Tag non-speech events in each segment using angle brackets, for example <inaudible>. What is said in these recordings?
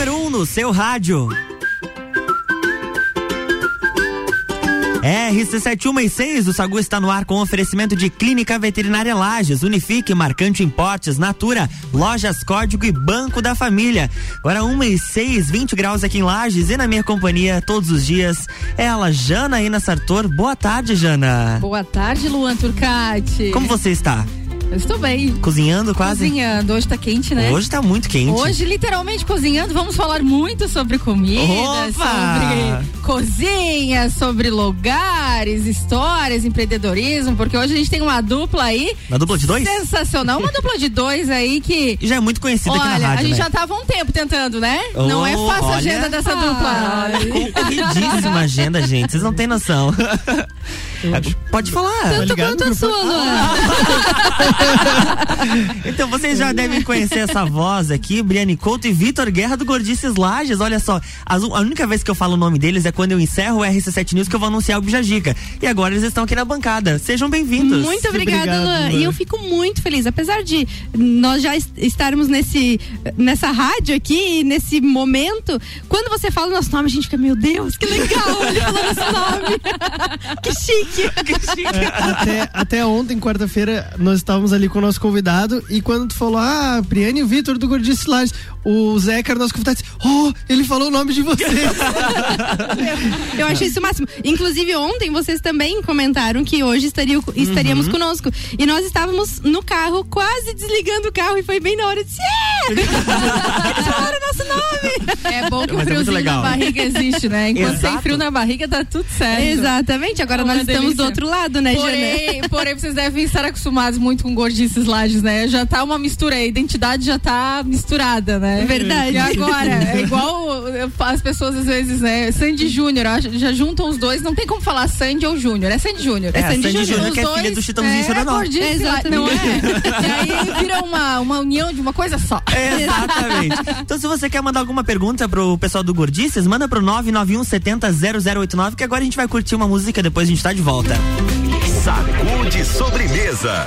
número 1 um no seu rádio. RC7166, o Sagu está no ar com oferecimento de Clínica Veterinária Lages, Unifique, Marcante Importes, Natura, Lojas Código e Banco da Família. Agora 1 e 6, 20 graus aqui em Lages e na minha companhia todos os dias é ela, Janaína Sartor. Boa tarde, Jana. Boa tarde, Luan Turcati. Como você está? Eu estou bem. Cozinhando quase? Cozinhando. Hoje tá quente, né? Hoje tá muito quente. Hoje, literalmente, cozinhando. Vamos falar muito sobre comida, Opa! sobre cozinha, sobre lugares, histórias, empreendedorismo, porque hoje a gente tem uma dupla aí. Uma dupla de dois? Sensacional. Uma dupla de dois aí que. E já é muito conhecida Olha, aqui na rádio, a gente né? já tava um tempo tentando, né? Oh, Não é fácil a agenda dessa dupla. Concorridíssima agenda, gente. Vocês não têm noção. <laughs> Pode falar. Tanto quanto a sua, Luan. <laughs> Então vocês já devem conhecer essa voz aqui, Briane Couto e Vitor Guerra do Gordices Lages. Olha só, as- a única vez que eu falo o nome deles é quando eu encerro o RC7 News que eu vou anunciar o Bijagica. E agora eles estão aqui na bancada. Sejam bem-vindos. Muito obrigada, Luan. Luan. E eu fico muito feliz. Apesar de nós já est- estarmos nesse, nessa rádio aqui, nesse momento, quando você fala o nosso nome, a gente fica, meu Deus, que legal, ele falou nosso nome. <laughs> que chique. É, até, até ontem, quarta-feira, nós estávamos ali com o nosso convidado e quando tu falou, ah, Priane e o Vitor do Gordice Lages, o Zeca, nosso convidado, disse, oh, ele falou o nome de você. <laughs> Eu achei isso o máximo. Inclusive, ontem vocês também comentaram que hoje estariam, estaríamos Uhum. conosco. E nós estávamos no carro, quase desligando o carro, e foi bem na hora de yeah! <laughs> Eles falaram o nosso nome. É bom que o Mas é muito friozinho legal. na barriga existe, né? Enquanto Exato. tem frio na barriga, tá tudo certo. Exatamente, agora É nós estamos delícia. do outro lado, né? Porém, porém, vocês devem estar acostumados muito com gordices lages, né? Já tá uma mistura aí, a identidade já tá misturada, né? É verdade. E <laughs> agora, é igual as pessoas às vezes, né? Sandy Júnior, acho- já juntam os dois, não tem como falar Sandy ou Júnior, é Sandy Júnior. É, Sandy Júnior. Júnior, Os que é filha do Chitãozinho e é, Chororó. É, lá- não é? exatamente. E aí vira uma, uma união de uma coisa só. Exatamente. Então, se você quer mandar alguma pergunta pro pessoal do Gordices, manda pro 991 70 0089, que agora a gente vai curtir uma música, depois a gente tá de volta. Sacude sobremesa.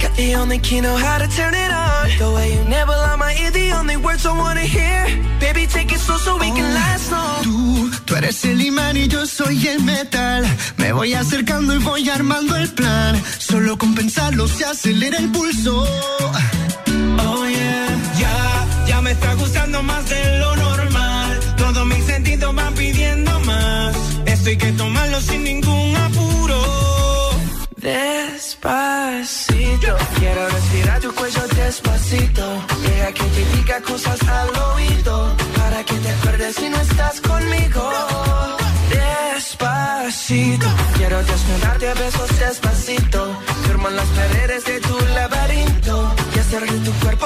Got the only key, know how to turn it on. The way you never lie my ear, the only words I wanna hear. Baby, take it slow so we can last long. Tú, tú eres el imán y yo soy el metal. Me voy acercando y voy armando el plan. Solo con pensarlo se acelera el pulso. Oh yeah, ya, ya me está gustando más de lo normal. Quiero desnudarte a besos despacito. Firmo las paredes de tu laberinto. Y hacer de tu cuerpo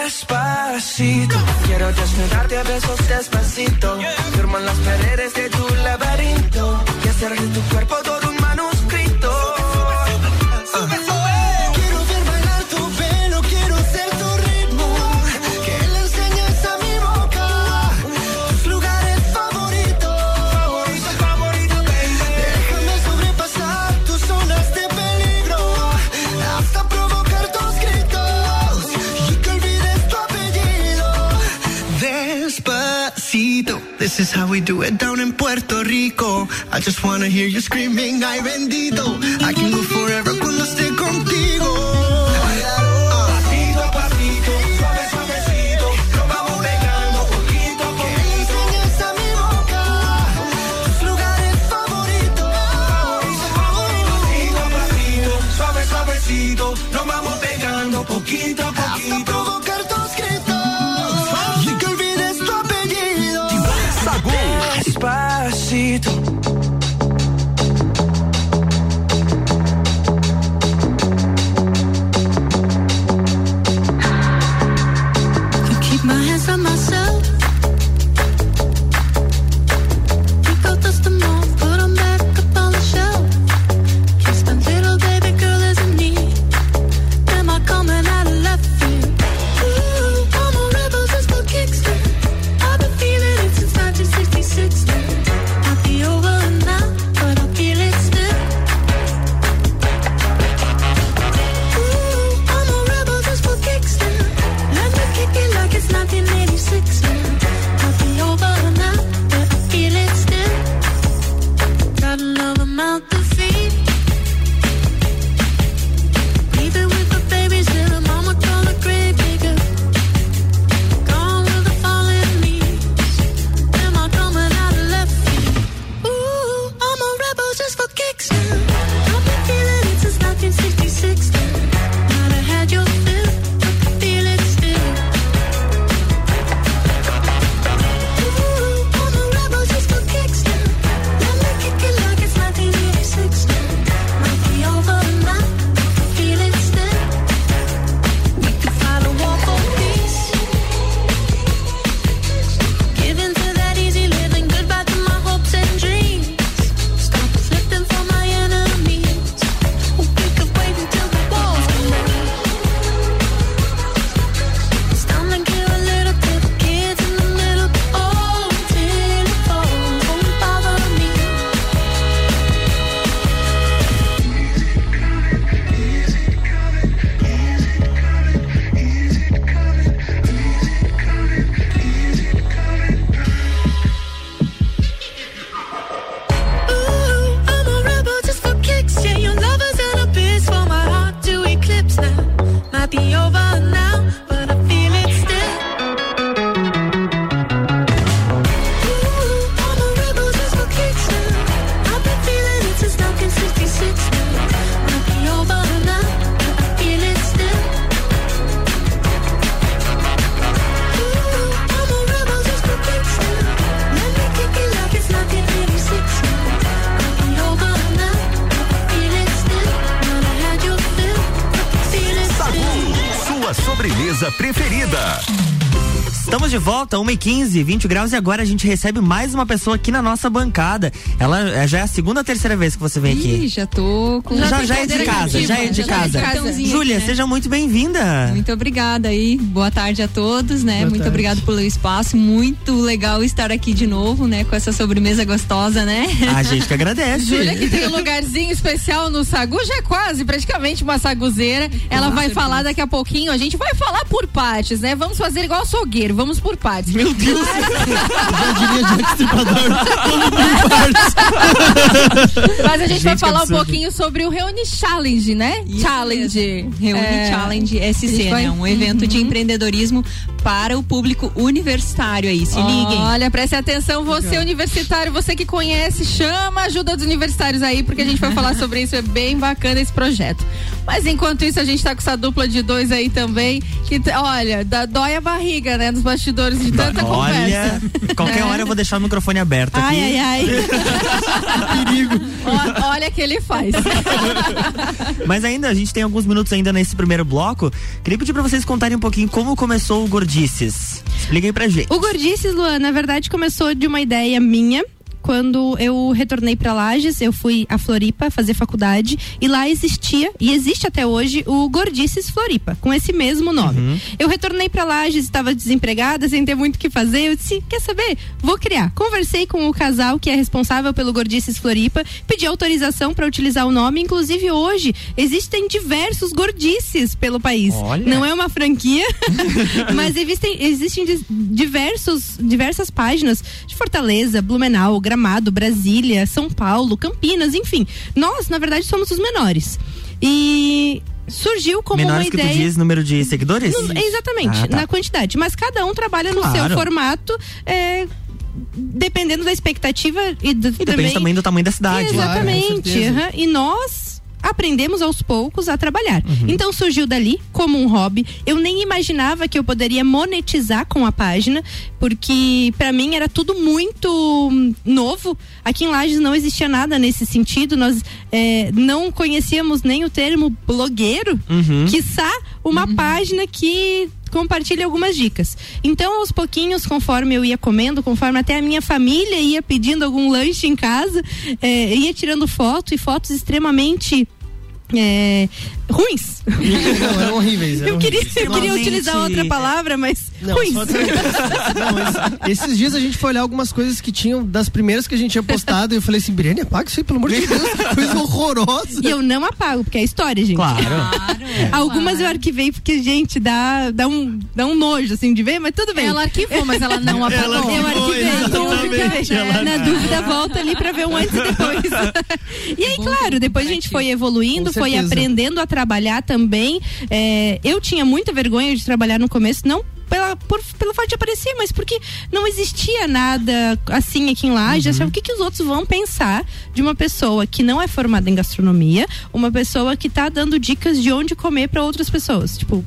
Quiero desnudarte a besos despacito. Firmo en las paredes de tu laberinto y hacer de tu cuerpo todo un manuscrito. This is how we do it down in Puerto Rico. I just wanna hear you screaming, ay bendito. I can go forever Estamos de volta, 1h15, 20 graus, e agora a gente recebe mais uma pessoa aqui na nossa bancada. Ela é- já é a segunda ou terceira vez que você vem Ih, aqui. já tô com. Já, já é de casa, já é de já é casa. casa. Júlia, aqui, né? seja muito bem-vinda. Muito obrigada aí. Boa tarde a todos, né? Boa muito tarde. obrigado pelo espaço. Muito legal estar aqui de novo, né? Com essa sobremesa gostosa, né? A gente que agradece. Júlia que tem um lugarzinho especial no Sagu, já é quase praticamente uma saguzeira. Ela vai falar daqui a pouquinho, a gente vai falar por partes, né? Vamos fazer igual açougueiro, vamos por partes. Meu Deus. Já diria Jack Stripador. Mas a gente, Gente, vai falar um pouquinho sobre o Reúne Challenge, né? Isso Challenge. Reúne É, Challenge SC, né? Um evento de empreendedorismo para o público universitário aí. Se liguem. Olha, preste atenção, você universitário, você que conhece, chama a ajuda dos universitários aí, porque a gente vai falar sobre isso, é bem bacana esse projeto. Mas enquanto isso, a gente tá com essa dupla de dois aí também, que, olha, dá, dói a barriga, né, nos bastidores de tanta Olha, conversa. qualquer É. hora eu vou deixar o microfone aberto aqui. Ai, ai, ai. <laughs> Ó, olha que ele faz. Mas ainda, a gente tem alguns minutos ainda nesse primeiro bloco. Queria pedir pra vocês contarem um pouquinho como começou o Gordices. Expliquem pra gente. O Gordices, Luan, na verdade começou de uma ideia minha. Quando eu retornei para Lages, eu fui a Floripa fazer faculdade e lá existia e existe até hoje o Gordices Floripa, com esse mesmo nome. Eu retornei para Lages, estava desempregada, sem ter muito o que fazer. Eu disse: "Quer saber? Vou criar". Conversei com o casal que é responsável pelo Gordices Floripa, pedi autorização para utilizar o nome, inclusive hoje existem diversos gordices pelo país. Olha. Não é uma franquia, <laughs> mas existem, existem diversos, diversas páginas de Fortaleza, Blumenau, Gramado, Brasília, São Paulo, Campinas, enfim. Nós, na verdade, somos os menores. E surgiu como Menores uma que ideia. tu diz número de seguidores? No- exatamente, Ah, tá. na quantidade. Mas cada um trabalha no Claro. seu formato, é, dependendo da expectativa e, do, E depende também do tamanho da cidade. Exatamente. Claro, aham. E nós aprendemos aos poucos a trabalhar. Uhum. Então surgiu dali como um hobby. Eu nem imaginava que eu poderia monetizar com a página, porque pra mim era tudo muito hum, novo. Aqui em Lages não existia nada nesse sentido. Nós é, não conhecíamos nem o termo blogueiro, Uhum. quiçá uma página que compartilha algumas dicas. Então, aos pouquinhos, conforme eu ia comendo, conforme até a minha família ia pedindo algum lanche em casa, é, ia tirando foto e fotos extremamente é, ruins. Não, eram horríveis. eram Eu queria, horríveis. eu queria utilizar outra palavra, mas Não, ruins. só- <laughs> Não, mas esses dias a gente foi olhar algumas coisas que tinham das primeiras que a gente tinha postado e eu falei assim, Briane, apaga isso aí, pelo amor de <laughs> Deus, coisa horrorosa. E eu não apago, porque é história, gente. Claro. <laughs> Algumas eu arquivei porque, gente, dá, dá, um, dá um nojo, assim, de ver, mas tudo bem. Ela arquivou, mas ela não apagou. Ela Eu arquivou, arquivei, então eu exatamente, ela Na dúvida, volta ali pra ver um antes e depois. e aí, claro, depois a gente foi evoluindo, foi aprendendo a trabalhar também. É, eu tinha muita vergonha de trabalhar no começo, não pela, por, pelo fato de aparecer, mas porque não existia nada assim aqui em Lages. Achava, o que, que os outros vão pensar de uma pessoa que não é formada em gastronomia, uma pessoa que tá dando dicas de onde comer pra outras pessoas. Tipo,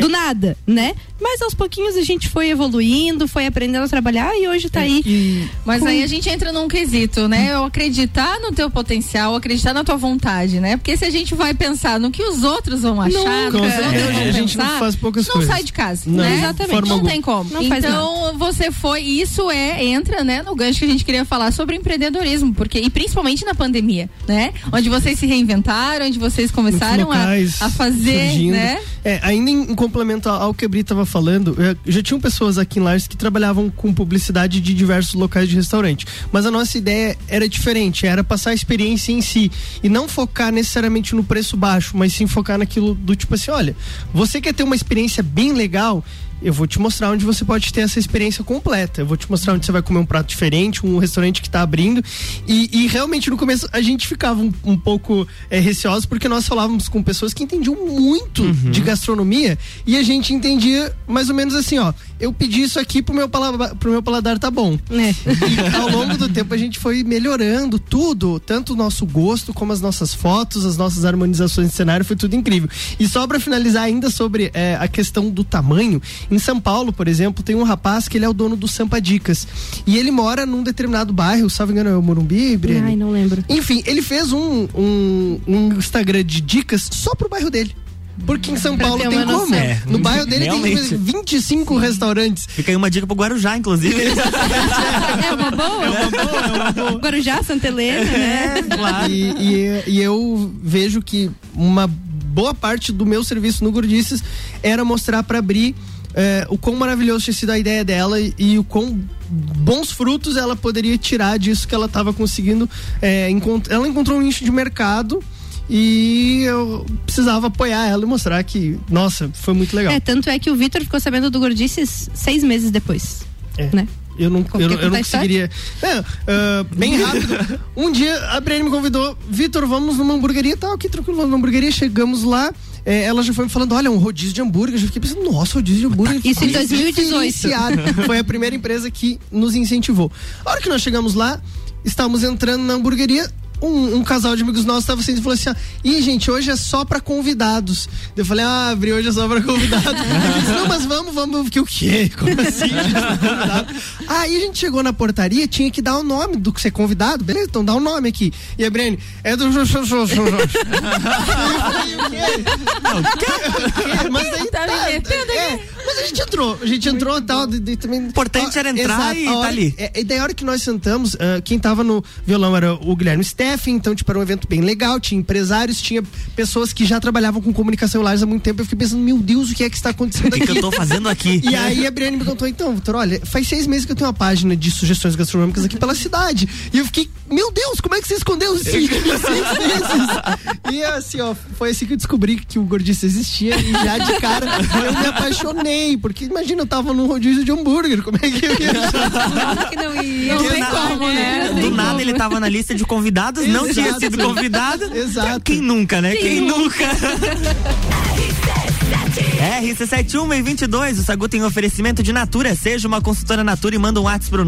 do nada, né? Mas aos pouquinhos a gente foi evoluindo, foi aprendendo a trabalhar e hoje tá aí. Mas aí a gente entra num quesito, né? Eu acreditar no teu potencial, acreditar na tua vontade, né? Porque se a gente vai pensar no que os outros vão achar, Nunca. Com a gente não pensar, faz poucas não coisas. sai de casa, Não, né? exatamente. Não tem como. Não então, você foi, isso é, entra, né, no gancho que a gente queria falar sobre empreendedorismo, porque, e principalmente na pandemia, né? Onde vocês se reinventaram, onde vocês começaram a, locais a fazer, surgindo. né? É, ainda em, em complemento ao que a Bri falando, é, já tinham pessoas aqui em Lages que trabalhavam com publicidade de diversos locais de restaurante. Mas a nossa ideia era diferente, era passar a experiência em si. E não focar necessariamente no preço baixo, mas sim focar naquilo do tipo assim, olha, você quer ter uma experiência bem legal, eu vou te mostrar onde você pode ter essa experiência completa. Eu vou te mostrar onde você vai comer um prato diferente, um restaurante que está abrindo. E, e realmente no começo a gente ficava um, um pouco é, receoso porque nós falávamos com pessoas que entendiam muito de gastronomia e a gente entendia mais ou menos assim, ó. Eu pedi isso aqui pro meu, paladar, pro meu paladar tá bom. né? E ao longo do tempo a gente foi melhorando tudo, tanto o nosso gosto como as nossas fotos, as nossas harmonizações de cenário, foi tudo incrível. E só pra finalizar ainda sobre é, a questão do tamanho, em São Paulo, por exemplo, tem um rapaz que ele é o dono do Sampa Dicas. E ele mora num determinado bairro, salvo engano, é o Morumbi, Briane? Ai, não lembro. Enfim, ele fez um, um, um Instagram de dicas só pro bairro dele. Porque em São Pra Paulo tem uma como. noção. É, no bairro dele realmente. tem 25 restaurantes. Fica aí uma dica pro Guarujá, inclusive. <laughs> É uma boa? Guarujá, Santa Helena, né? claro. E, e, e eu vejo que uma boa parte do meu serviço no Gordices era mostrar pra Bri eh, o quão maravilhoso tinha sido a ideia dela e, e o quão bons frutos ela poderia tirar disso que ela estava conseguindo. eh, encont- ela encontrou um nicho de mercado e eu precisava apoiar ela e mostrar que, nossa, foi muito legal. É, tanto é que o Vitor ficou sabendo do Gordices seis meses depois. É. né? Eu não, eu, que não- eu não conseguiria. É, ah, bem rápido. <laughs> Um dia a Briane me convidou, Vitor, vamos numa hamburgueria, tá, ok, tranquilo, vamos numa hamburgueria. Chegamos lá, é, ela já foi me falando, olha, um rodízio de hambúrguer. Eu já fiquei pensando, nossa, rodízio de hambúrguer. Isso em que 2018. diferenciado. Foi a primeira empresa que nos incentivou. A hora que nós chegamos lá, estávamos entrando na hamburgueria. Um, um casal de amigos nossos estava assim e falou assim: ah, Ih, gente, hoje é só pra convidados. Eu falei: Ah, Bri, hoje é só pra convidados. <laughs> Eu disse, Não, mas vamos, vamos. Que o quê? Como assim, gente? tá convidado? Aí a gente chegou na portaria, tinha que dar o nome do que ser convidado. Beleza, então dá o nome aqui. E a Brene, é do. Mas daí Tá metendo é, mas a gente entrou, a gente entrou e tal. de- de- também, Importante era entrar Exato, e tá hora- ali. é, e daí a hora que nós sentamos, ah, quem tava no violão era o Guilherme Então, tipo, era um evento bem legal, tinha empresários, tinha pessoas que já trabalhavam com comunicação em lares há muito tempo. Eu fiquei pensando, meu Deus, o que é que está acontecendo <laughs> O que, aqui? que eu tô fazendo aqui? E aí a Briane me contou, então, Vitor, olha, faz seis meses que eu tenho uma página de sugestões gastronômicas aqui pela cidade. E eu fiquei, meu Deus, como é que você escondeu os seis meses? E assim, ó, foi assim que eu descobri que o gordice existia e já de cara eu me apaixonei, porque imagina, eu tava num rodízio de hambúrguer, como é que eu ia <laughs> achar? que não ia. Não Do tem nada- como, né? Do nada ele tava na lista de convidados, não tinha Exato. sido convidado. Exato. Quem nunca, né? Quem nunca? <laughs> RC71 e 22, o Sagu tem oferecimento de Natura. Seja uma consultora Natura e manda um WhatsApp pro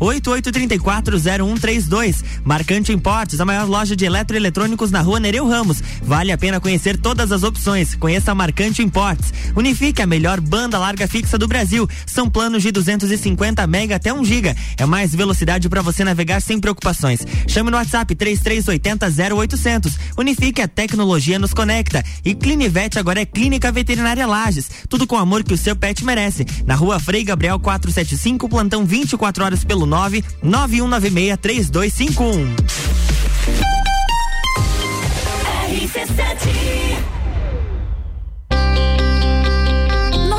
988340132. Marcante Importes, a maior loja de eletroeletrônicos na rua Nereu Ramos. Vale a pena conhecer todas as opções. Conheça a Marcante Importes. Unifique a melhor banda larga fixa do Brasil. São planos de 250 mega até 1 giga. É mais velocidade para você navegar sem preocupações. Chame no WhatsApp 3380 0800. Unifique a tecnologia nos conecta. E Clinivete agora é Clínica Veterinária Lages. Tudo com o amor que o seu pet merece. Na rua Frei Gabriel 475, plantão 24 horas pelo 9 9196 3251.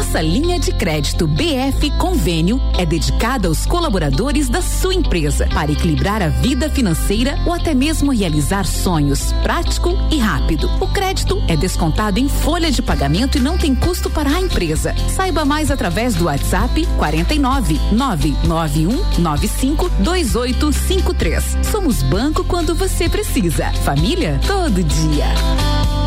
Nossa linha de crédito BF Convênio é dedicada aos colaboradores da sua empresa para equilibrar a vida financeira ou até mesmo realizar sonhos, prático e rápido. O crédito é descontado em folha de pagamento e não tem custo para a empresa. Saiba mais através do WhatsApp 49 991 95 2853. Somos banco quando você precisa. Família todo dia.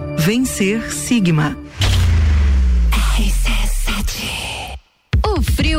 Vencer Sigma.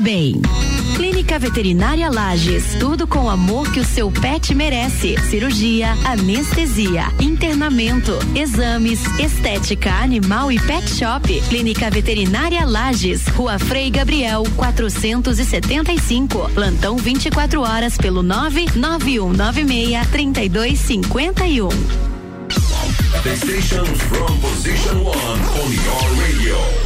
bem. Clínica Veterinária Lages, tudo com o amor que o seu pet merece. Cirurgia, anestesia, internamento, exames, estética animal e pet shop. Clínica Veterinária Lages, Rua Frei Gabriel, 475. Plantão 24 horas pelo 99196 3251. The from position one on your radio.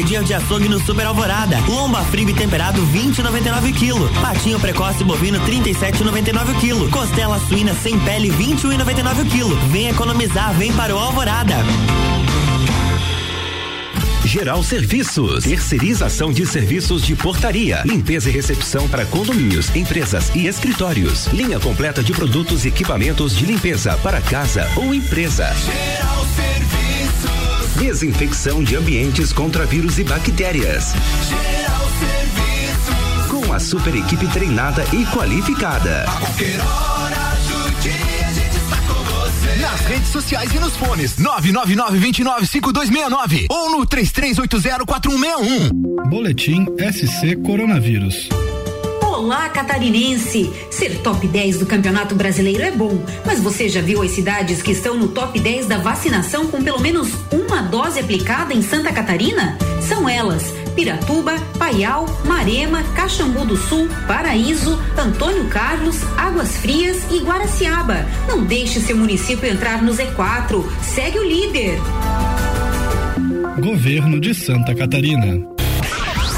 Dia de açougue no Super Alvorada. Lomba frio temperado 20,99 kg. Patinho precoce bovino 37,99 kg. Costela suína sem pele 21,99 kg. Vem economizar, vem para o Alvorada. Geral Serviços, terceirização de serviços de portaria, limpeza e recepção para condomínios, empresas e escritórios. Linha completa de produtos e equipamentos de limpeza para casa ou empresa. Geral Serviços. Desinfecção de ambientes contra vírus e bactérias. Geral Serviços. Com a super equipe treinada e qualificada. A qualquer hora do dia a gente está com você. Nas redes sociais e nos fones 999-295269 ou no 33804161. Boletim SC Coronavírus. Olá, catarinense! Ser top 10 do Campeonato Brasileiro é bom, mas você já viu as cidades que estão no top 10 da vacinação com pelo menos uma dose aplicada em Santa Catarina? São elas: Piratuba, Paial, Marema, Caxambu do Sul, Paraíso, Antônio Carlos, Águas Frias e Guaraciaba. Não deixe seu município entrar no Z4. Segue o líder. Governo de Santa Catarina.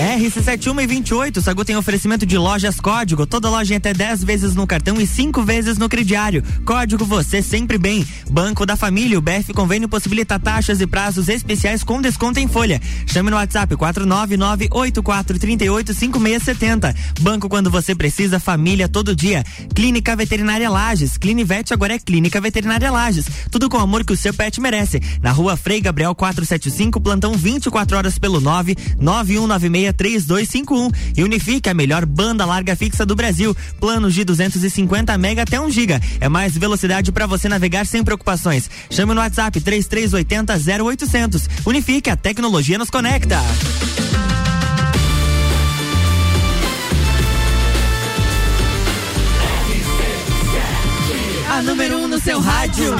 RC71 e 28, Sagu tem oferecimento de lojas Código. Toda loja em até 10 vezes no cartão e 5 vezes no crediário. Código você sempre bem. Banco da Família, o BF Convênio possibilita taxas e prazos especiais com desconto em folha. Chame no WhatsApp 49984385670. Banco quando você precisa, família todo dia. Clínica Veterinária Lages. Clinivete agora é Clínica Veterinária Lages. Tudo com o amor que o seu pet merece. Na rua Frei Gabriel 475, plantão 24 horas pelo 9 91963251. E Unifique, a melhor banda larga fixa do Brasil. Planos de 250 mega até 1 giga. É mais velocidade para você navegar sem preocupações. Chame no WhatsApp 3380 0800. Unifique, a tecnologia nos conecta. A número 1 um no seu rádio.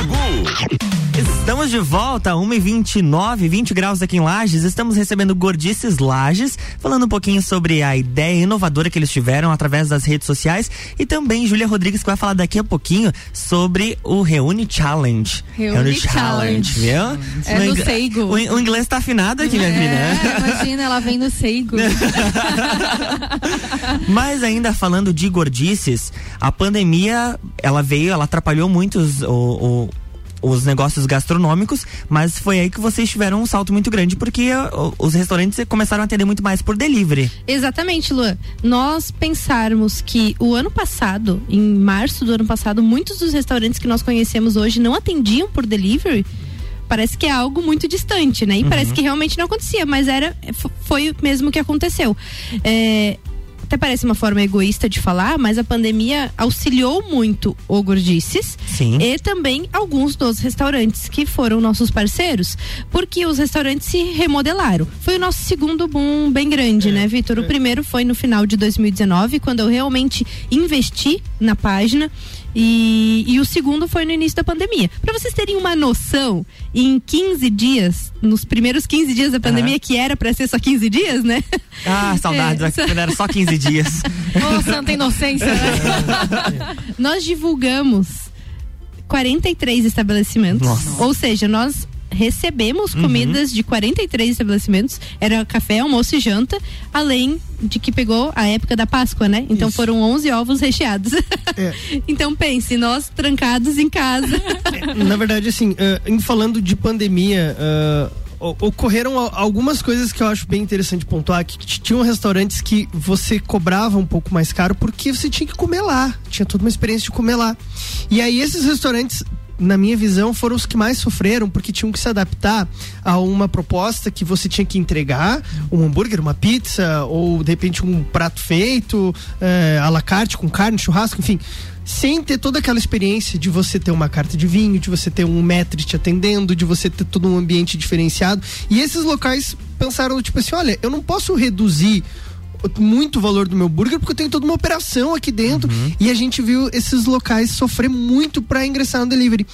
Estamos de volta, 1h29, 20 graus aqui em Lages. Estamos recebendo Gordices Lages, falando um pouquinho sobre a ideia inovadora que eles tiveram através das redes sociais. E também Júlia Rodrigues, que vai falar daqui a pouquinho sobre o Reúne Challenge. Reúne Challenge. viu? É No Seigo. O, o inglês tá afinado aqui, minha É, filha. imagina, ela vem no Seigo. <laughs> Mas ainda falando de gordices, a pandemia, ela veio, ela atrapalhou muito os, o- o- os negócios gastronômicos, mas foi aí que vocês tiveram um salto muito grande, porque os restaurantes começaram a atender muito mais por delivery. Exatamente, Luan. Nós pensarmos que o ano passado, em março do ano passado, muitos dos restaurantes que nós conhecemos hoje não atendiam por delivery. Parece que é algo muito distante, né? E parece que realmente não acontecia, mas era foi mesmo que aconteceu. É, até parece uma forma egoísta de falar, mas a pandemia auxiliou muito o Gordices Sim. e também alguns dos restaurantes que foram nossos parceiros, porque os restaurantes se remodelaram. Foi o nosso segundo boom bem grande, né, Vitor? O primeiro foi no final de 2019, quando eu realmente investi na página. E, e o segundo foi no início da pandemia. Para vocês terem uma noção, em 15 dias, nos primeiros 15 dias da pandemia, que era para ser só 15 dias, né? Ah, saudades, É, quando era só 15 dias. <laughs> Ô, santa inocência, né? <laughs> nós divulgamos 43 estabelecimentos. Nossa. Ou seja, nós recebemos Uhum. comidas de 43 estabelecimentos. Era café, almoço e janta, além de que pegou a época da Páscoa, né? Então foram 11 ovos recheados. <laughs> então pense, nós trancados em casa. <laughs> Na verdade, assim, eh, em falando de pandemia, o- ocorreram al- algumas coisas que eu acho bem interessante pontuar, que tinham restaurantes que você cobrava um pouco mais caro porque você tinha que comer lá, tinha toda uma experiência de comer lá. E aí esses restaurantes na minha visão, foram os que mais sofreram, porque tinham que se adaptar a uma proposta que você tinha que entregar, um hambúrguer, uma pizza, ou de repente um prato feito, é, à la carte, com carne, churrasco, enfim. Sem ter toda aquela experiência de você ter uma carta de vinho, de você ter um maître te atendendo, de você ter todo um ambiente diferenciado. E esses locais pensaram, tipo assim, olha, eu não posso reduzir muito o valor do meu burger porque eu tenho toda uma operação aqui dentro e a gente viu esses locais sofrer muito para ingressar no delivery.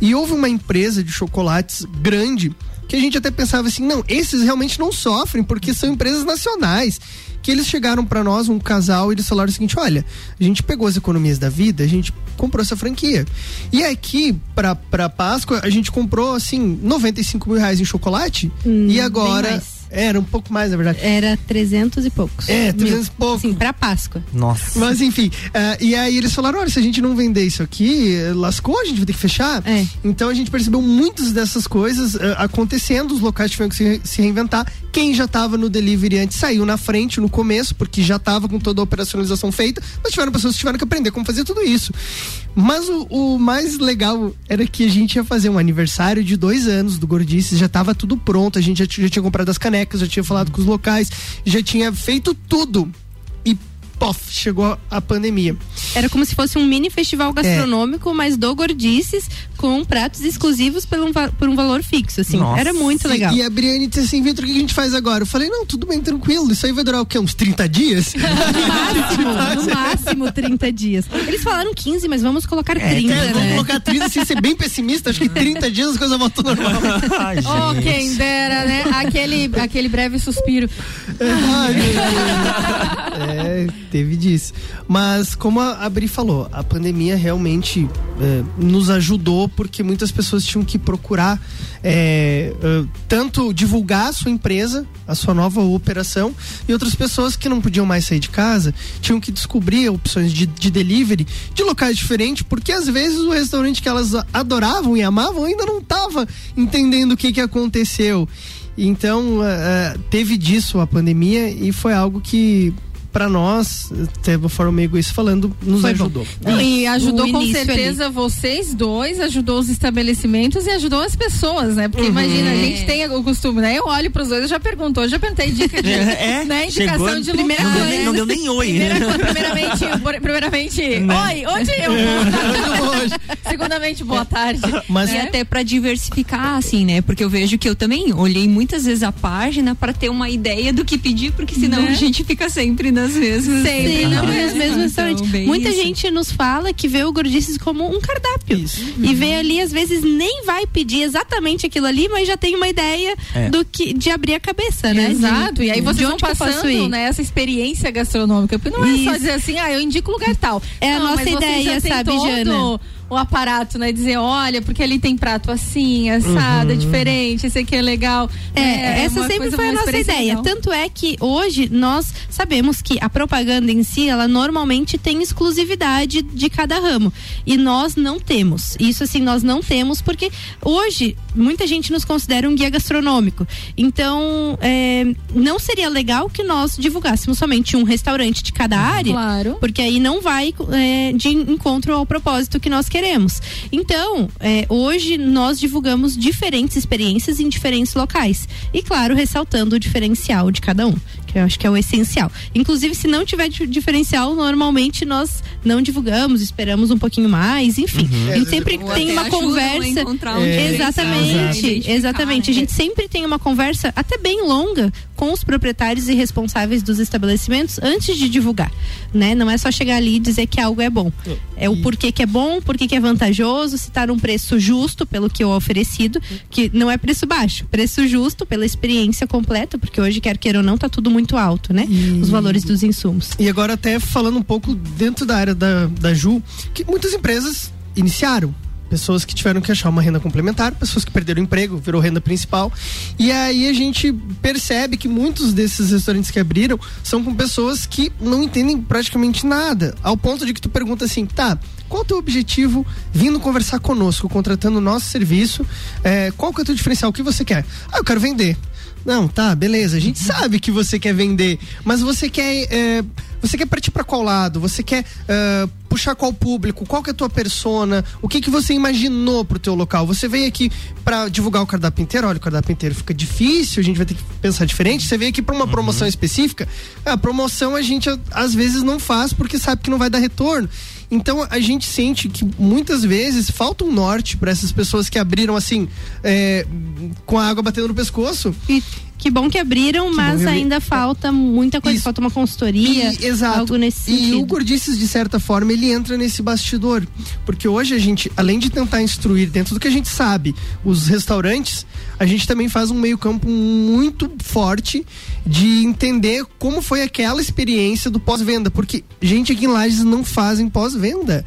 E houve uma empresa de chocolates grande que a gente até pensava assim, não, esses realmente não sofrem porque são empresas nacionais. Que eles chegaram para nós, um casal, e eles falaram o seguinte: olha, a gente pegou as economias da vida, a gente comprou essa franquia. E aqui, pra, pra Páscoa, a gente comprou, assim, 95 mil reais em chocolate. e Hum, bem agora. Mais. Era um pouco mais, na verdade. Era 300 e poucos. É, 300 e poucos. Sim, pra Páscoa. Nossa. Mas enfim, eh, e aí eles falaram: olha, se a gente não vender isso aqui, eh, lascou, a gente vai ter que fechar. Então a gente percebeu muitas dessas coisas eh, acontecendo, os locais tiveram que se, se reinventar. Quem já estava no delivery antes saiu na frente no começo, porque já estava com toda a operacionalização feita, mas tiveram pessoas que tiveram que aprender como fazer tudo isso. Mas o, o mais legal era que a gente ia fazer um aniversário de dois anos do Gordices, já estava tudo pronto, a gente já, tinha- já tinha comprado as canecas, já tinha falado com os locais, já tinha feito tudo. E pof, chegou a pandemia. Era como se fosse um mini festival gastronômico, mas do Gordices, com pratos exclusivos por um, por um valor fixo, assim. Era muito E- legal. E, a Briane disse assim, Vitor, o que a gente faz agora? Eu falei, não, tudo bem, tranquilo. Isso aí vai durar o quê? Uns 30 dias? máximo, no máximo <laughs> 30 dias. Eles falaram 15, mas vamos colocar 30, É, vamos né? colocar 30, assim, ser bem pessimista, acho que 30 dias as coisas voltam ao normal. Oh, quem dera, né? Aquele, aquele breve suspiro. Ai, meu Deus. É, teve disso. Mas como a, a Bri falou, a pandemia realmente é, nos ajudou porque muitas pessoas tinham que procurar é, é, tanto divulgar a sua empresa, a sua nova operação, e outras pessoas que não podiam mais sair de casa tinham que descobrir opções de, de delivery de locais diferentes, porque às vezes o restaurante que elas adoravam e amavam ainda não estava entendendo o que, que aconteceu. Então, eh, eh, teve disso a pandemia e foi algo que, para nós, até forma meio egoísta falando, nos Foi bom. ajudou. E ajudou O com certeza vocês dois, ajudou os estabelecimentos e ajudou as pessoas, né? Porque Uhum. imagina, a gente tem o costume, né? Eu olho pros dois, eu já pergunto, eu já perguntei dica de, <laughs> É, né? Indicação chegou, de primeira não deu nem- não deu nem oi. Primeira- primeiramente, <laughs> primeiramente, Né? oi, onde eu vou? <laughs> Segundamente, boa tarde. e até pra diversificar, assim, né? Porque eu vejo que eu também olhei muitas vezes a página pra ter uma ideia do que pedir, porque senão Né? a gente fica sempre nas mesmas. Sempre Aham. nos mesmos Então, restaurantes. Muita isso. gente nos fala que vê o Gordices como um cardápio. E vê ali, às vezes, nem vai pedir exatamente aquilo ali, mas já tem uma ideia É. do que, de abrir a cabeça, né? Exato, e aí vocês vão passando né, essa experiência gastronômica. Porque não é só Isso. dizer assim, ah, eu indico lugar tal. É a Não, nossa mas você ideia, sabe, todo Jana? O aparato, né? Dizer, olha, porque ali tem prato assim, assado, é Uhum. diferente, esse aqui é legal. É, essa uma sempre coisa, foi a nossa ideia. legal. Tanto é que hoje nós sabemos que a propaganda em si, ela normalmente tem exclusividade de cada ramo. E nós não temos. Isso assim, nós não temos porque hoje muita gente nos considera um guia gastronômico. Então, é, não seria legal que nós divulgássemos somente um restaurante de cada área. Claro. Porque aí não vai é, de encontro ao propósito que nós queremos. Então, é, hoje nós divulgamos diferentes experiências em diferentes locais. E, claro, ressaltando o diferencial de cada um, que eu acho que é o essencial. Inclusive, se não tiver di- diferencial, normalmente nós não divulgamos, esperamos um pouquinho mais, enfim. Uhum. A gente sempre Ou tem uma conversa. um É, diferencial, exatamente, né? Exatamente. A né? gente sempre tem uma conversa até bem longa com os proprietários e responsáveis dos estabelecimentos antes de divulgar, né? Não é só chegar ali e dizer que algo é bom. É o porquê que é bom, porquê que é vantajoso, se tá num preço justo pelo que é oferecido, que não é preço baixo, preço justo pela experiência completa, porque hoje quer queira ou não tá tudo muito alto, né? Os valores dos insumos. E agora até falando um pouco dentro da área da, da Ju, que muitas empresas iniciaram. Pessoas que tiveram que achar uma renda complementar, pessoas que perderam o emprego, virou renda principal. E aí a gente percebe que muitos desses restaurantes que abriram são com pessoas que não entendem praticamente nada. Ao ponto de que tu pergunta assim, tá, qual é o teu objetivo vindo conversar conosco, contratando o nosso serviço? É, qual que é o teu diferencial? O que você quer? Ah, eu quero vender. Não, tá, beleza. A gente <laughs> sabe que você quer vender, mas você quer. é, você quer partir para qual lado? Você quer. Puxar qual público, qual que é a tua persona, o que que você imaginou pro teu local. Você veio aqui pra divulgar o cardápio inteiro, olha, o cardápio inteiro fica difícil, a gente vai ter que pensar diferente. Você veio aqui pra uma promoção específica, a promoção a gente às vezes não faz porque sabe que não vai dar retorno. Então a gente sente que muitas vezes falta um norte para essas pessoas que abriram assim, é, com a água batendo no pescoço. E que bom que abriram, mas bom que abri- ainda falta muita coisa, falta uma consultoria, E- exato. algo nesse E sentido. o Gordices, de certa forma, ele entra nesse bastidor. Porque hoje a gente, além de tentar instruir dentro do que a gente sabe, os restaurantes, a gente também faz um meio-campo muito forte de entender como foi aquela experiência do pós-venda. Porque gente aqui em Lages não fazem pós-venda.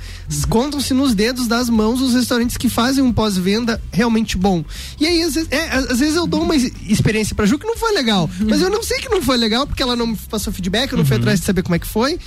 Contam-se nos dedos das mãos os restaurantes que fazem um pós-venda realmente bom. E aí, às vezes, é, às vezes eu dou uma ex- experiência pra Ju que não foi legal. Mas eu não sei que não foi legal porque ela não me passou feedback, eu não fui atrás de saber como é que foi.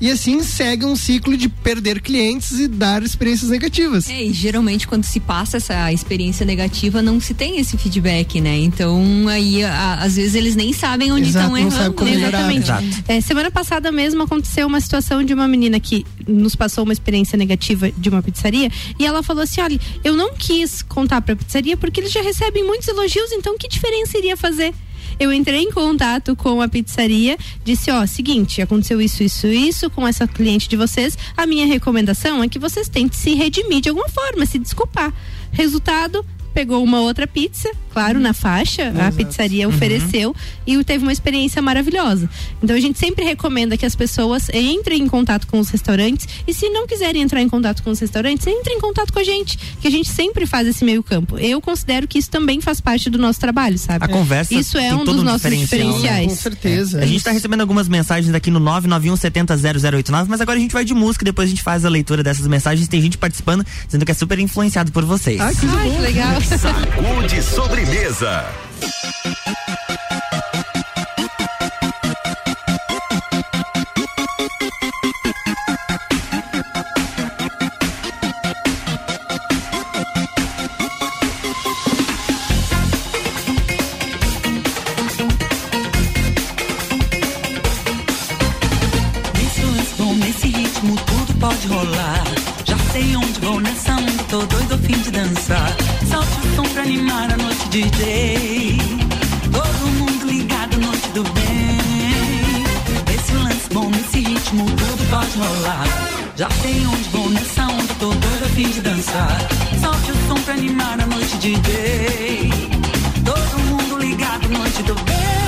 E assim segue um ciclo de perder clientes e dar experiências negativas. É, e geralmente quando se passa essa experiência negativa, não se tem esse feedback, né? Então, aí, a- às vezes eles nem sabem onde Exato, estão não errando. sabe como né? melhorar. Exatamente. É, semana passada mesmo aconteceu uma situação de uma menina que nos passou uma experiência negativa de uma pizzaria e ela falou assim: olha, eu não quis contar pra pizzaria porque eles já recebem muitos elogios, então que diferença iria fazer? Eu entrei em contato com a pizzaria, disse: ó, seguinte, aconteceu isso, isso, isso com essa cliente de vocês. A minha recomendação é que vocês tentem se redimir de alguma forma, se desculpar. Resultado, pegou uma outra pizza, claro, na faixa, a pizzaria ofereceu e teve uma experiência maravilhosa. Então a gente sempre recomenda que as pessoas entrem em contato com os restaurantes e se não quiserem entrar em contato com os restaurantes, entrem em contato com a gente, que a gente sempre faz esse meio campo. Eu considero que isso também faz parte do nosso trabalho, sabe? A conversa Isso é tem um todo dos nossos diferencial, né? diferenciais. Com certeza. A gente tá recebendo algumas mensagens aqui no 991 70 0089, mas agora a gente vai de música, depois a gente faz a leitura dessas mensagens. Tem gente participando, dizendo que é super influenciado por vocês. Ai, que legal. <laughs> Sacude sobremesa. Som pra animar a noite, DJ. Todo mundo ligado, noite do bem. Nesse lance bom, nesse ritmo, tudo pode rolar. Já sei onde vou nessa onda, tô doido a fim de dançar. Solte o som pra animar a noite, DJ. Todo mundo ligado, noite do bem.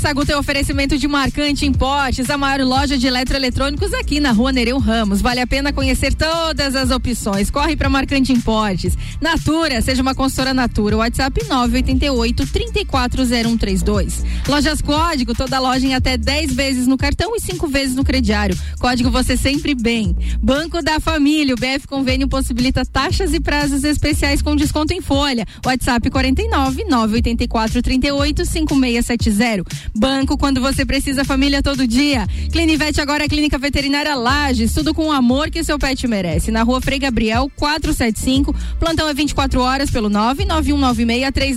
Sagu tem oferecimento de marcante em potes, a maior loja de eletroeletrônicos aqui na rua Nereu Ramos. Vale a pena conhecer todas as opções. Corre para Marcante em Potes. Natura, seja uma consultora Natura. WhatsApp 988 340132. Lojas Código, toda loja em até 10 vezes no cartão e 5 vezes no crediário. Código você sempre bem. Banco da Família, o BF Convênio possibilita taxas e prazos especiais com desconto em folha. WhatsApp 49 984 38 5670. Banco quando você precisa, família todo dia. Clinivete agora é Clínica Veterinária Lages, tudo com o amor que seu pet merece. Na rua Frei Gabriel 475, plantão é 24 horas pelo 99196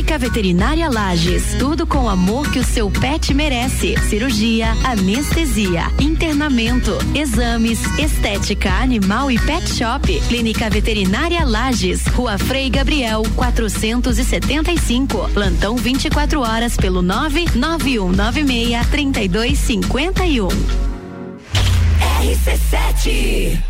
Clínica Veterinária Lages, tudo com o amor que o seu pet merece. Cirurgia, anestesia, internamento, exames, estética animal e pet shop. Clínica Veterinária Lages, Rua Frei Gabriel, 475. Plantão 24 horas pelo 99196 3251. RC7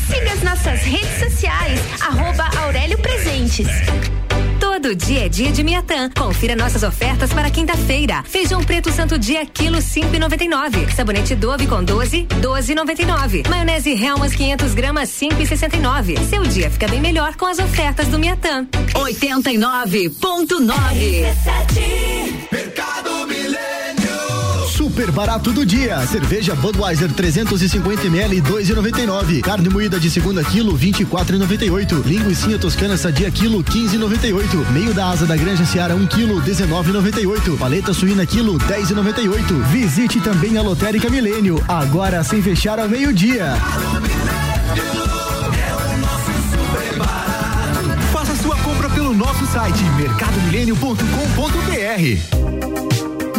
Siga as nossas redes sociais, arroba Aurélio Presentes. Todo dia é dia de Miatã. Confira nossas ofertas para quinta-feira. Feijão preto santo dia, quilo 5,99. Sabonete Dove com 12, 12,99. Maionese Helmas 500 gramas, 5,69. Seu dia fica bem melhor com as ofertas do Miatã. 89.9. Super barato do dia. Cerveja Budweiser 350 ml 2,99. Carne moída de segunda quilo 24,98. Linguiça toscana sadia quilo 15,98. Meio da asa da Granja Seara 1 quilo 19,98. Paleta suína quilo 10,98. Visite também a Lotérica Milênio. Agora sem fechar ao meio-dia. Faça sua compra pelo nosso site mercadomilênio.com.br.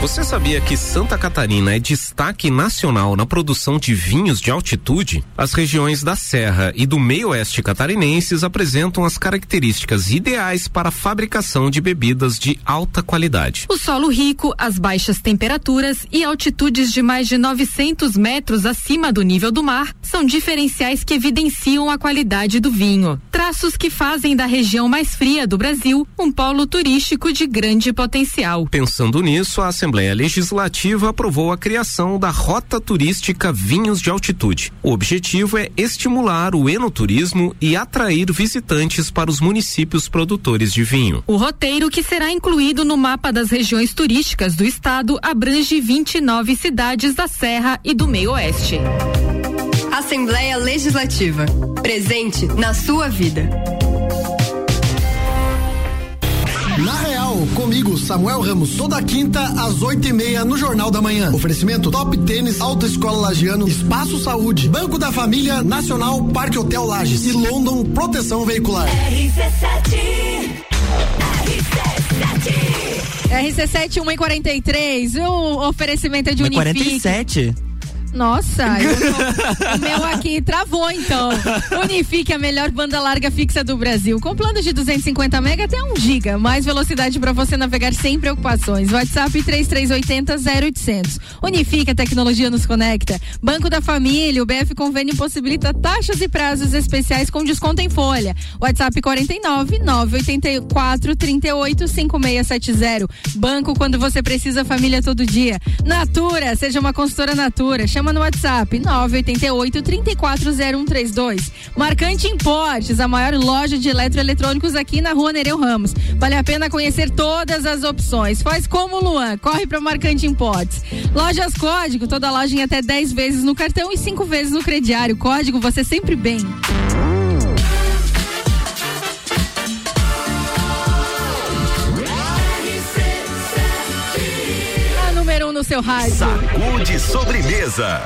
Você sabia que Santa Catarina é destaque nacional na produção de vinhos de altitude? As regiões da Serra e do meio-oeste catarinenses apresentam as características ideais para a fabricação de bebidas de alta qualidade. O solo rico, as baixas temperaturas e altitudes de mais de 900 metros acima do nível do mar são diferenciais que evidenciam a qualidade do vinho. Traços que fazem da região mais fria do Brasil um polo turístico de grande potencial. Pensando nisso, a Assembleia Legislativa aprovou a criação da Rota Turística Vinhos de Altitude. O objetivo é estimular o enoturismo e atrair visitantes para os municípios produtores de vinho. O roteiro, que será incluído no mapa das regiões turísticas do estado, abrange 29 cidades da Serra e do Meio-Oeste. Assembleia Legislativa. Presente na sua vida. Na Real, comigo, Samuel Ramos, toda quinta às oito e meia no Jornal da Manhã. Oferecimento Top Tênis, Autoescola Lagiano, Espaço Saúde, Banco da Família, Nacional, Parque Hotel Lages e London Proteção Veicular. RC7 143, o oferecimento é de Unifique. 47? Nossa, tô- <laughs> o meu aqui travou então. Unifique a melhor banda larga fixa do Brasil, com planos de 250 mega até 1 giga, mais velocidade para você navegar sem preocupações. WhatsApp 3380 0800. Unifique a tecnologia nos conecta. Banco da Família, o BF Convênio possibilita taxas e prazos especiais com desconto em folha. WhatsApp 49 984 38 5670. Banco quando você precisa, família todo dia. Natura, seja uma consultora Natura. Chama no WhatsApp 988 340132. Marcante Importes, a maior loja de eletroeletrônicos aqui na rua Nereu Ramos. Vale a pena conhecer todas as opções. Faz como o Luan, corre para Marcante Importes. Lojas Código, toda loja em até 10 vezes no cartão e 5 vezes no crediário. Código você sempre bem. Seu rádio. Sacude sobremesa.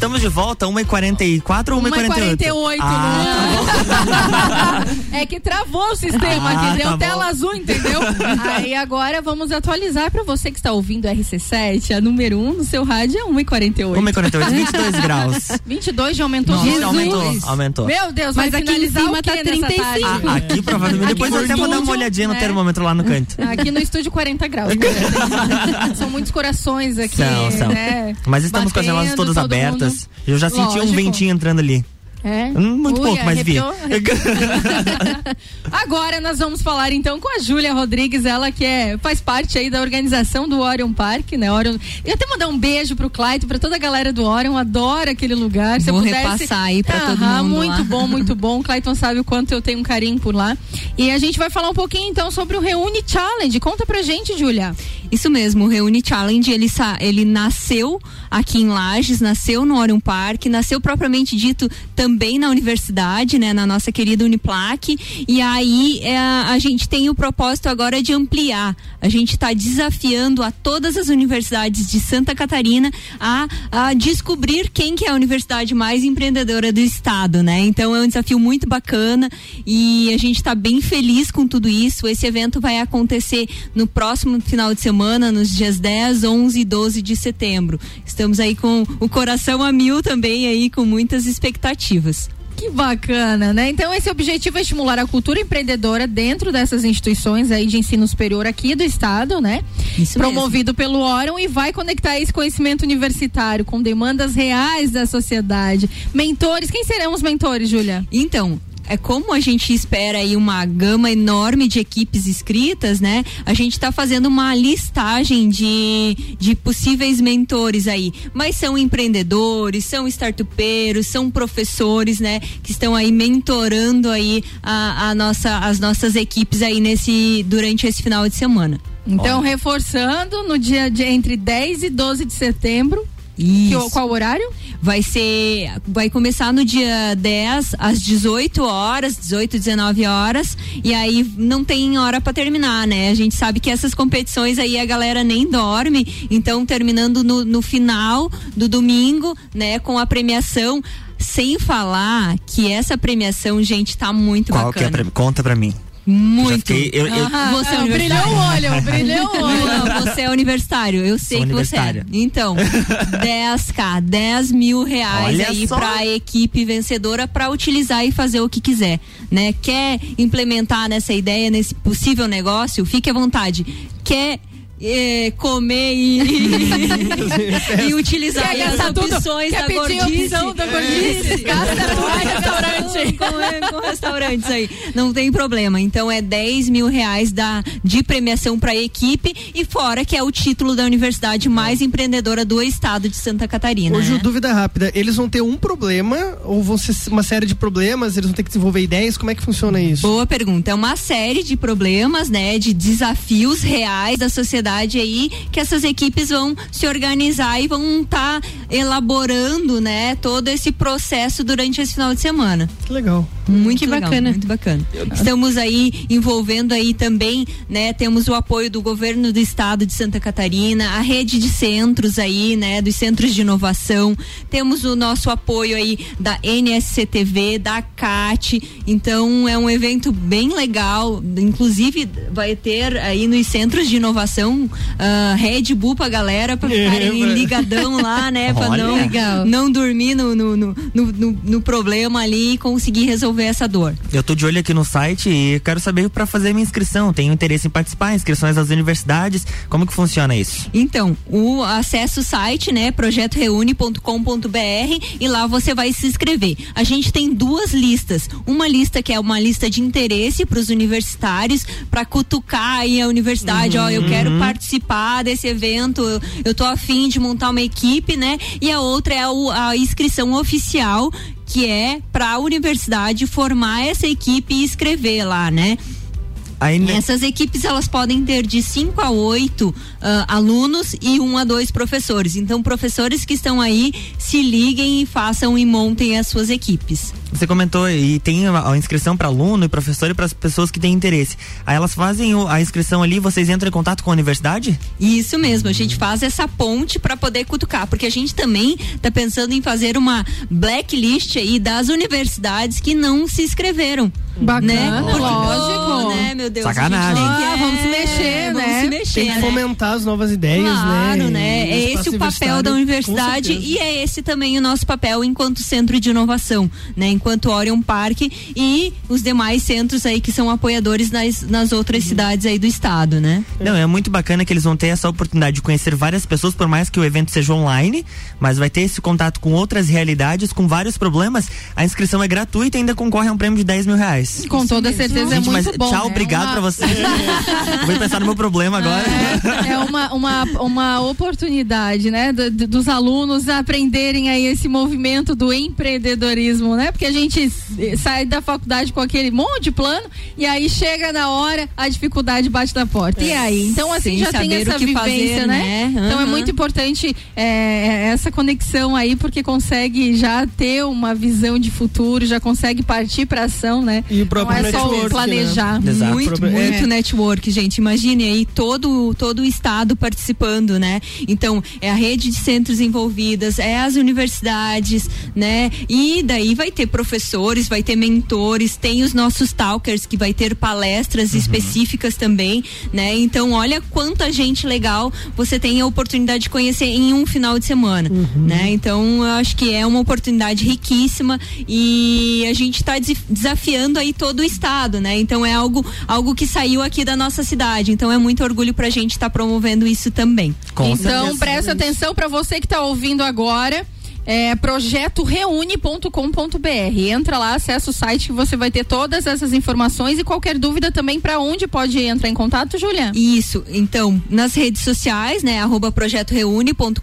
Estamos de volta, 1h44 ou 1h48? 1h48, Ah, <laughs> É que travou o sistema Ah, aqui, deu tá tela bom. azul, entendeu? Aí agora vamos atualizar pra você que está ouvindo o RC7, a número 1 um no seu rádio é 1h48. 1h48, 22 graus. 22 já aumentou Nossa, Jesus. aumentou, aumentou. Meu Deus, Mas aqui em cima tá nessa 35. tarde? Ah, aqui provavelmente. Aqui Depois eu até vou dar uma olhadinha no né? termômetro lá no canto. <laughs> Aqui no estúdio 40 graus. <laughs> São muitos corações aqui, São, são. né? Mas estamos com as janelas Batendo, todas abertas. Eu já senti um Lógico. ventinho entrando ali. É? Muito Ui, pouco, mas vi. arrepiou? <laughs> Agora nós vamos falar então com a Júlia Rodrigues, ela que é, faz parte aí da organização do Orion Park, né? Orion. Eu até mandar um beijo pro Clayton, pra toda a galera do Orion, adora aquele lugar. Se eu Vou pudesse- repassar aí pra todo mundo Muito lá. bom, muito bom. O Clayton sabe o quanto eu tenho um carinho por lá. E a gente vai falar um pouquinho então sobre o Reúne Challenge. Conta pra gente, Júlia. Isso mesmo, o Reúne Challenge, ele, sa- ele nasceu aqui em Lages, nasceu no Orion Park, nasceu propriamente dito também na universidade, né, na nossa querida Uniplac, e aí é, a gente tem o propósito agora de ampliar. A gente está desafiando a todas as universidades de Santa Catarina a, a descobrir quem que é a universidade mais empreendedora do estado, né? Então é um desafio muito bacana e a gente está bem feliz com tudo isso. Esse evento vai acontecer no próximo final de semana, nos dias 10, 11 e 12 de setembro. Estamos aí com o coração a mil também aí com muitas expectativas. Que bacana, né? Então esse objetivo é estimular a cultura empreendedora dentro dessas instituições aí de ensino superior aqui do estado, né? Isso Promovido pelo Orion e vai conectar esse conhecimento universitário com demandas reais da sociedade. Mentores, quem serão os mentores, Júlia? Então, é como a gente espera aí uma gama enorme de equipes inscritas, né? A gente está fazendo uma listagem de, de possíveis mentores aí. Mas são empreendedores, são startupeiros, são professores, né? Que estão aí mentorando aí a, a nossa, as nossas equipes aí nesse, durante esse final de semana. Então, reforçando, no dia de entre 10 e 12 de setembro. Que, Isso. qual horário? Vai ser. Vai começar no dia 10, às 18 horas, 18, 19 horas. E aí não tem hora pra terminar, né? A gente sabe que essas competições aí a galera nem dorme. Então, terminando no, no final do domingo, né, com a premiação. Sem falar que essa premiação, gente, tá muito Qual que é a bacana. Conta pra mim. Muito. fiquei- eu- eu- Ah, você é universitário. brilhou o olho, <laughs> brilhou o olho. Não, você é universitário, eu sei Sou que você é. Então, <laughs> 10k, 10 mil reais Olha aí só. pra equipe vencedora pra utilizar e fazer o que quiser, né? Quer implementar nessa ideia, nesse possível negócio, fique à vontade. Quer eh, comer e, <laughs> e utilizar Quer aí as tudo? opções Quer da pedir gordice. opção da gordice? Isso. Gasta tudo em restaurante. Com, com restaurantes aí. Não tem problema. Então é 10 mil reais da, de premiação pra equipe e fora que é o título da universidade mais empreendedora do estado de Santa Catarina. Hoje, né? dúvida rápida. Eles vão ter um problema ou vão ser uma série de problemas? Eles vão ter que desenvolver ideias? Como é que funciona isso? Boa pergunta. É uma série de problemas, né? De desafios reais da sociedade aí que essas equipes vão se organizar e vão estar elaborando, né? Todo esse processo durante esse final de semana. Legal. Muito Que legal, bacana. Muito bacana. Estamos aí envolvendo aí também, né? Temos o apoio do governo do estado de Santa Catarina, a rede de centros aí, né? Dos centros de inovação. Temos o nosso apoio aí da NSCTV, da CAT. Então é um evento bem legal. Inclusive vai ter aí nos centros de inovação uh, Red Bull pra galera pra ficarem É, ligadão lá, né? Pra Olha. não, não dormir no, no, no, no- no problema ali e conseguir resolver essa dor. Eu tô de olho aqui no site e quero saber para fazer minha inscrição. Tenho interesse em participar, inscrições das universidades. Como que funciona isso? Então, o acesso o site, né, projetoreune.com.br e lá você vai se inscrever. A gente tem duas listas. Uma lista que é uma lista de interesse para os universitários, para cutucar aí a universidade, ó, eu quero participar desse evento, eu, eu tô afim de montar uma equipe, né? E a outra é o- a inscrição oficial, que é para a universidade formar essa equipe e escrever lá, né? Né, Essas equipes elas podem ter de 5 a 8 alunos e um a dois professores. Então, professores que estão aí, se liguem e façam e montem as suas equipes. Você comentou e tem a, a inscrição para aluno e professor e para as pessoas que têm interesse. Aí elas fazem o- a inscrição ali, vocês entram em contato com a universidade? Isso mesmo, a gente faz essa ponte para poder cutucar, porque a gente também está pensando em fazer uma blacklist aí das universidades que não se inscreveram. Bacana, né? Porque, lógico. oh, né, meu Deus, Sacanagem. a gente tem que, Ah, vamos se mexer, vamos né? se mexer, Tem que né? fomentar as novas ideias, Claro, né? né? E É esse o papel da universidade e é esse também o nosso papel enquanto centro de inovação, né? Enquanto Orion Park e os demais centros aí que são apoiadores nas, nas outras cidades aí do estado, né? Não, é muito bacana que eles vão ter essa oportunidade de conhecer várias pessoas, por mais que o evento seja online, mas vai ter esse contato com outras realidades, com vários problemas. A inscrição é gratuita e ainda concorre a um prêmio de 10 mil reais. Com toda certeza é Gente, muito mas bom. tchau, né? obrigado Uma- pra você. <laughs> Vou pensar no meu problema agora. É uma, uma, uma oportunidade, né, do- do- dos alunos aprenderem aí esse movimento do empreendedorismo, né? Porque a gente sai da faculdade com aquele monte de plano e aí chega na hora, a dificuldade bate na porta. E aí? Então, assim, Sem já tem essa vivência, fazer, né? né? Então é muito importante é, essa conexão aí, porque consegue já ter uma visão de futuro, já consegue partir pra ação, né? E o próprio Não é só network, planejar. né? Exato. Muito, É. muito network, gente. Imagine aí todo, todo o estado participando, né? Então, é a rede de centros envolvidas, é as universidades, né? E daí vai ter professores, vai ter mentores, tem os nossos talkers que vai ter palestras específicas também, né? Então, olha quanta gente legal você tem a oportunidade de conhecer em um final de semana, né? Então, eu acho que é uma oportunidade riquíssima e a gente está desafiando aí todo o estado, né? Então é algo, algo que saiu aqui da nossa cidade. Então é muito orgulho pra gente estar promovendo isso também. Com então, certeza. presta atenção para você que está ouvindo agora. É projetoreune.com.br. Entra lá, acessa o site que você vai ter todas essas informações e qualquer dúvida também para onde pode entrar em contato, Julia. Isso, então, nas redes sociais, né, arroba projetoreune.com.br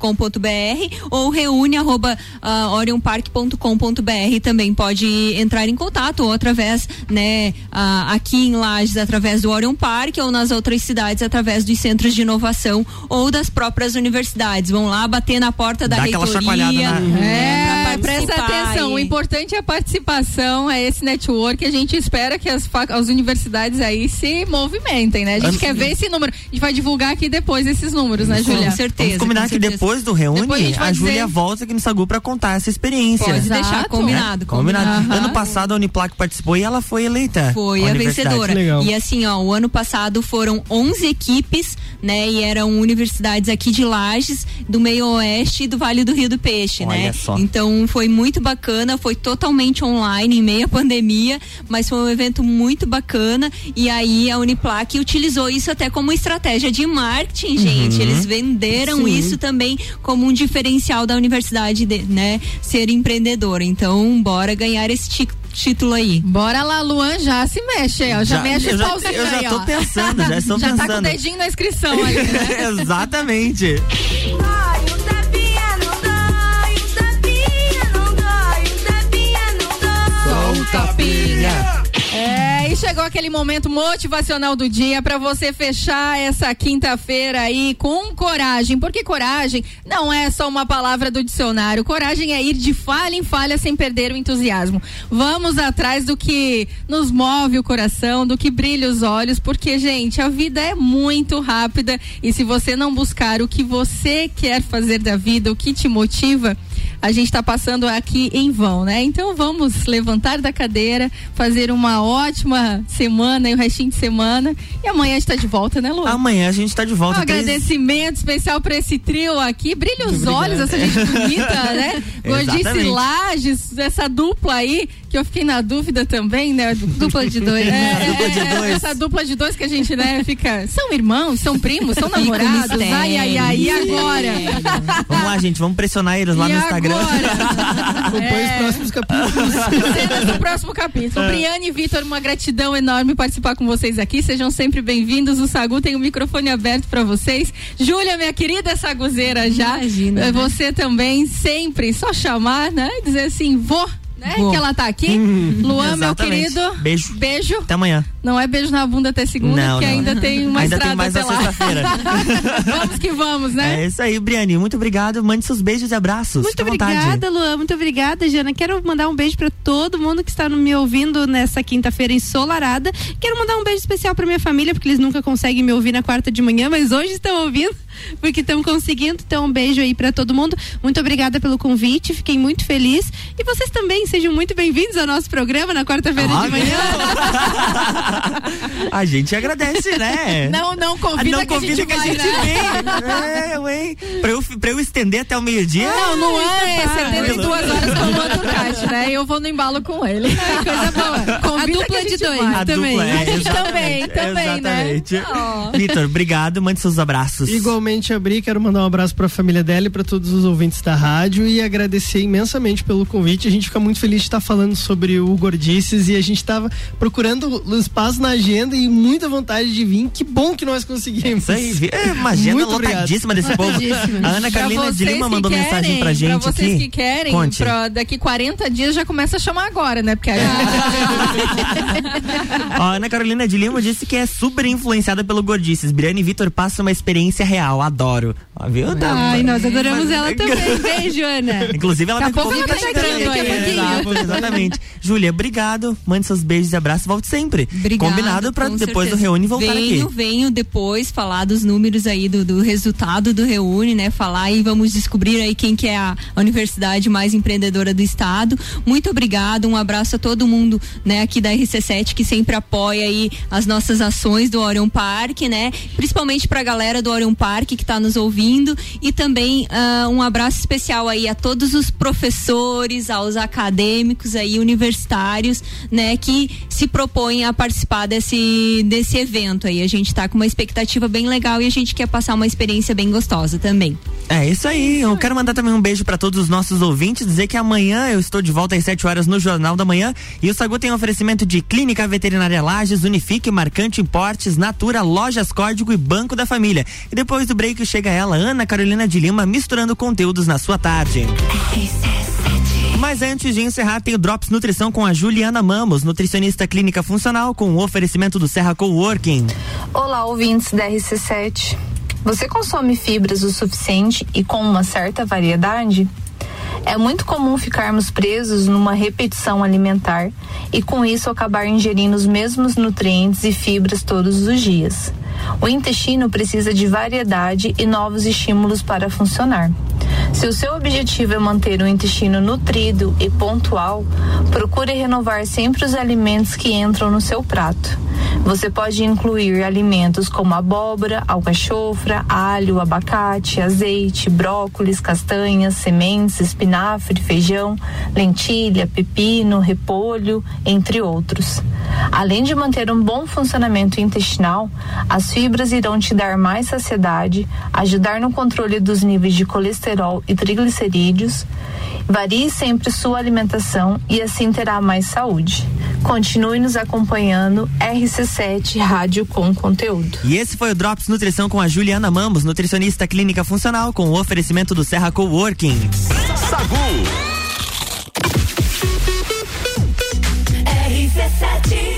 ou reúne arroba uh, orionpark.com.br também pode entrar em contato ou através, né, ah, aqui em Lages através do Orion Park ou nas outras cidades através dos centros de inovação ou das próprias universidades. Vão lá bater na porta da Dá aquela reitoria na- é, É, presta atenção. O importante é a participação, é esse network. A gente espera que as, as universidades aí se movimentem, né? A gente Ano- quer ver esse número. A gente vai divulgar aqui depois esses números, né, Júlia? Vamos combinar que depois do Reúne, Depois a a Júlia dizer- volta aqui no Sagu pra contar essa experiência. Pode deixar, Exato. combinado, É, combinado. combinado. Ano passado a Uniplac participou e ela foi eleita. Foi a universidade. vencedora. E assim, ó, o ano passado foram 11 equipes, né? E eram universidades aqui de Lages, do meio oeste e do Vale do Rio do Peixe, Olha né? só. Então foi muito bacana, foi totalmente online em meio à pandemia, mas foi um evento muito bacana e aí a Uniplac utilizou isso até como estratégia de marketing, gente. Uhum. Eles venderam Sim. isso também como um diferencial da universidade, de, né? Ser empreendedora. Então, bora ganhar esse ti- título aí. Bora lá, Luan, já se mexe aí, ó. Já, Já- mexe eu já- pauzinhos eu já aí, tô ó. pensando, já <laughs> estou já tá com o pensando. dedinho na inscrição ali, né? <laughs> Exatamente. É, e chegou aquele momento motivacional do dia pra você fechar essa quinta-feira aí com coragem. Porque coragem não é só uma palavra do dicionário. Coragem é ir de falha em falha sem perder o entusiasmo. Vamos atrás do que nos move o coração, do que brilha os olhos, porque, gente, a vida é muito rápida e se você não buscar o que você quer fazer da vida, o que te motiva, a gente está passando aqui em vão, né? Então vamos levantar da cadeira, fazer uma ótima semana e o restinho de semana. E amanhã a gente está de volta, né, Lu? Amanhã a gente tá de Um volta. três- agradecimento especial para esse trio aqui. Brilha os Muito olhos, obrigado. essa gente bonita, né? <laughs> Gordice. Lages, essa dupla aí, que eu fiquei na dúvida também, né? Dupla de dois. <laughs> É, Dupla de é, dois. Essa dupla de dois que a gente, né, fica. São irmãos, são primos, são <laughs> um namorados. Ai, ai, ai, e agora? <laughs> Vamos lá, gente, vamos pressionar eles lá E no Instagram. Acompanhe os próximos capítulos. Cenas do próximo capítulo. É. Briane e Vitor, uma gratidão enorme participar com vocês aqui. Sejam sempre bem-vindos. O Sagu tem o microfone aberto para vocês. Júlia, minha querida saguzeira já. Imagina, né? Você também, sempre, só chamar, né? E Dizer assim, vou. Né? Vou. Que ela tá aqui. Hum, Luan, meu querido. Beijo. Beijo. Até amanhã. Não é beijo na bunda até segunda, Não, porque não. ainda tem uma Ainda estrada tem mais até lá. sexta-feira. <laughs> vamos que vamos, né? É isso aí, Briane. Muito obrigado. Mande seus beijos e abraços. Muito obrigada, Luan. Muito obrigada, Jana. Quero mandar um beijo pra todo mundo que está me ouvindo nessa quinta-feira ensolarada. Quero mandar um beijo especial pra minha família, porque eles nunca conseguem me ouvir na quarta de manhã, mas hoje estão ouvindo, porque estão conseguindo. Então, um beijo aí pra todo mundo. Muito obrigada pelo convite. Fiquei muito feliz. E vocês também sejam muito bem-vindos ao nosso programa na quarta-feira de Óbvio. manhã. <laughs> a gente agradece, né? Não, não convida não que a convida gente que a gente né? vem. É, ué. Pra eu, pra eu estender até o meio-dia. Não, não é Ah, 72 horas com o Luan Turcati, né? Eu vou no embalo com ele. coisa boa. <laughs> Convida A dupla que de dois. A também. dupla, é, A gente também, também, né? exatamente. Oh. Vitor, obrigado. Mande seus abraços. Igualmente, Abri, quero mandar um abraço pra família dela e pra todos os ouvintes da rádio e agradecer imensamente pelo convite. A gente fica muito feliz de estar falando sobre o Gordices e a gente estava procurando espaço na agenda e muita vontade de vir. Que bom que nós conseguimos. Isso aí, é uma agenda Muito obrigado. lotadíssima desse povo. A Ana Carolina de Lima mandou querem, mensagem pra gente Pra vocês aqui. que querem, Conte. pra daqui 40 dias já começa a chamar agora, né? Porque aí... <laughs> Ó, a Ana Carolina de Lima disse que é super influenciada pelo Gordices. Briane e Vitor passam uma experiência real, adoro. Ó, viu? Tá- Ai, nós adoramos Mas- ela <laughs> também. Beijo, Ana. Inclusive, ela Daqui a tá pouco ela tá chegando aí, a Exatamente. Júlia, obrigado. Mande seus beijos e abraços. Volte sempre. Obrigada, Combinado com depois certeza. do Reúne voltar venho, aqui. Venho depois falar dos números aí do, do resultado do Reúne, né? Falar e vamos descobrir aí quem que é a, a universidade mais empreendedora do estado. Muito obrigado, um abraço a todo mundo, né, aqui da RC7 que sempre apoia aí as nossas ações do Orion Park, né? Principalmente pra galera do Orion Park que tá nos ouvindo e também ah, um abraço especial aí a todos os professores, aos acadêmicos aí universitários, né, que se propõem a participar desse desse evento aí. A gente tá com uma expectativa bem legal e a gente quer passar uma experiência bem gostosa também. É isso aí. Eu quero mandar também um beijo pra todos os nossos ouvintes, dizer que amanhã eu estou de volta às 7 horas no Jornal da Manhã e o Sagu tem um oferecimento de Clínica Veterinária Lages, Unifique, Marcante Importes, Natura, Lojas Código e Banco da Família. E depois do break chega ela, Ana Carolina de Lima, misturando conteúdos na sua tarde. Mas antes de encerrar, tem o Drops Nutrição com a Juliana Mamos, nutricionista clínica funcional, com o oferecimento do Serra Coworking. Olá, ouvintes da RC7. Você consome fibras o suficiente e com uma certa variedade? É muito comum ficarmos presos numa repetição alimentar e com isso acabar ingerindo os mesmos nutrientes e fibras todos os dias. O intestino precisa de variedade e novos estímulos para funcionar. Se o seu objetivo é manter o intestino nutrido e pontual, procure renovar sempre os alimentos que entram no seu prato. Você pode incluir alimentos como abóbora, alcachofra, alho, abacate, azeite, brócolis, castanhas, sementes, espinafre, feijão, lentilha, pepino, repolho, entre outros. Além de manter um bom funcionamento intestinal, as as fibras irão te dar mais saciedade, ajudar no controle dos níveis de colesterol e triglicerídeos. Varie sempre sua alimentação e assim terá mais saúde. Continue nos acompanhando, RC7 Rádio com Conteúdo. E esse foi o Drops Nutrição com a Juliana Mamos, nutricionista clínica funcional, com o oferecimento do Serra Coworking. Sagu. RC7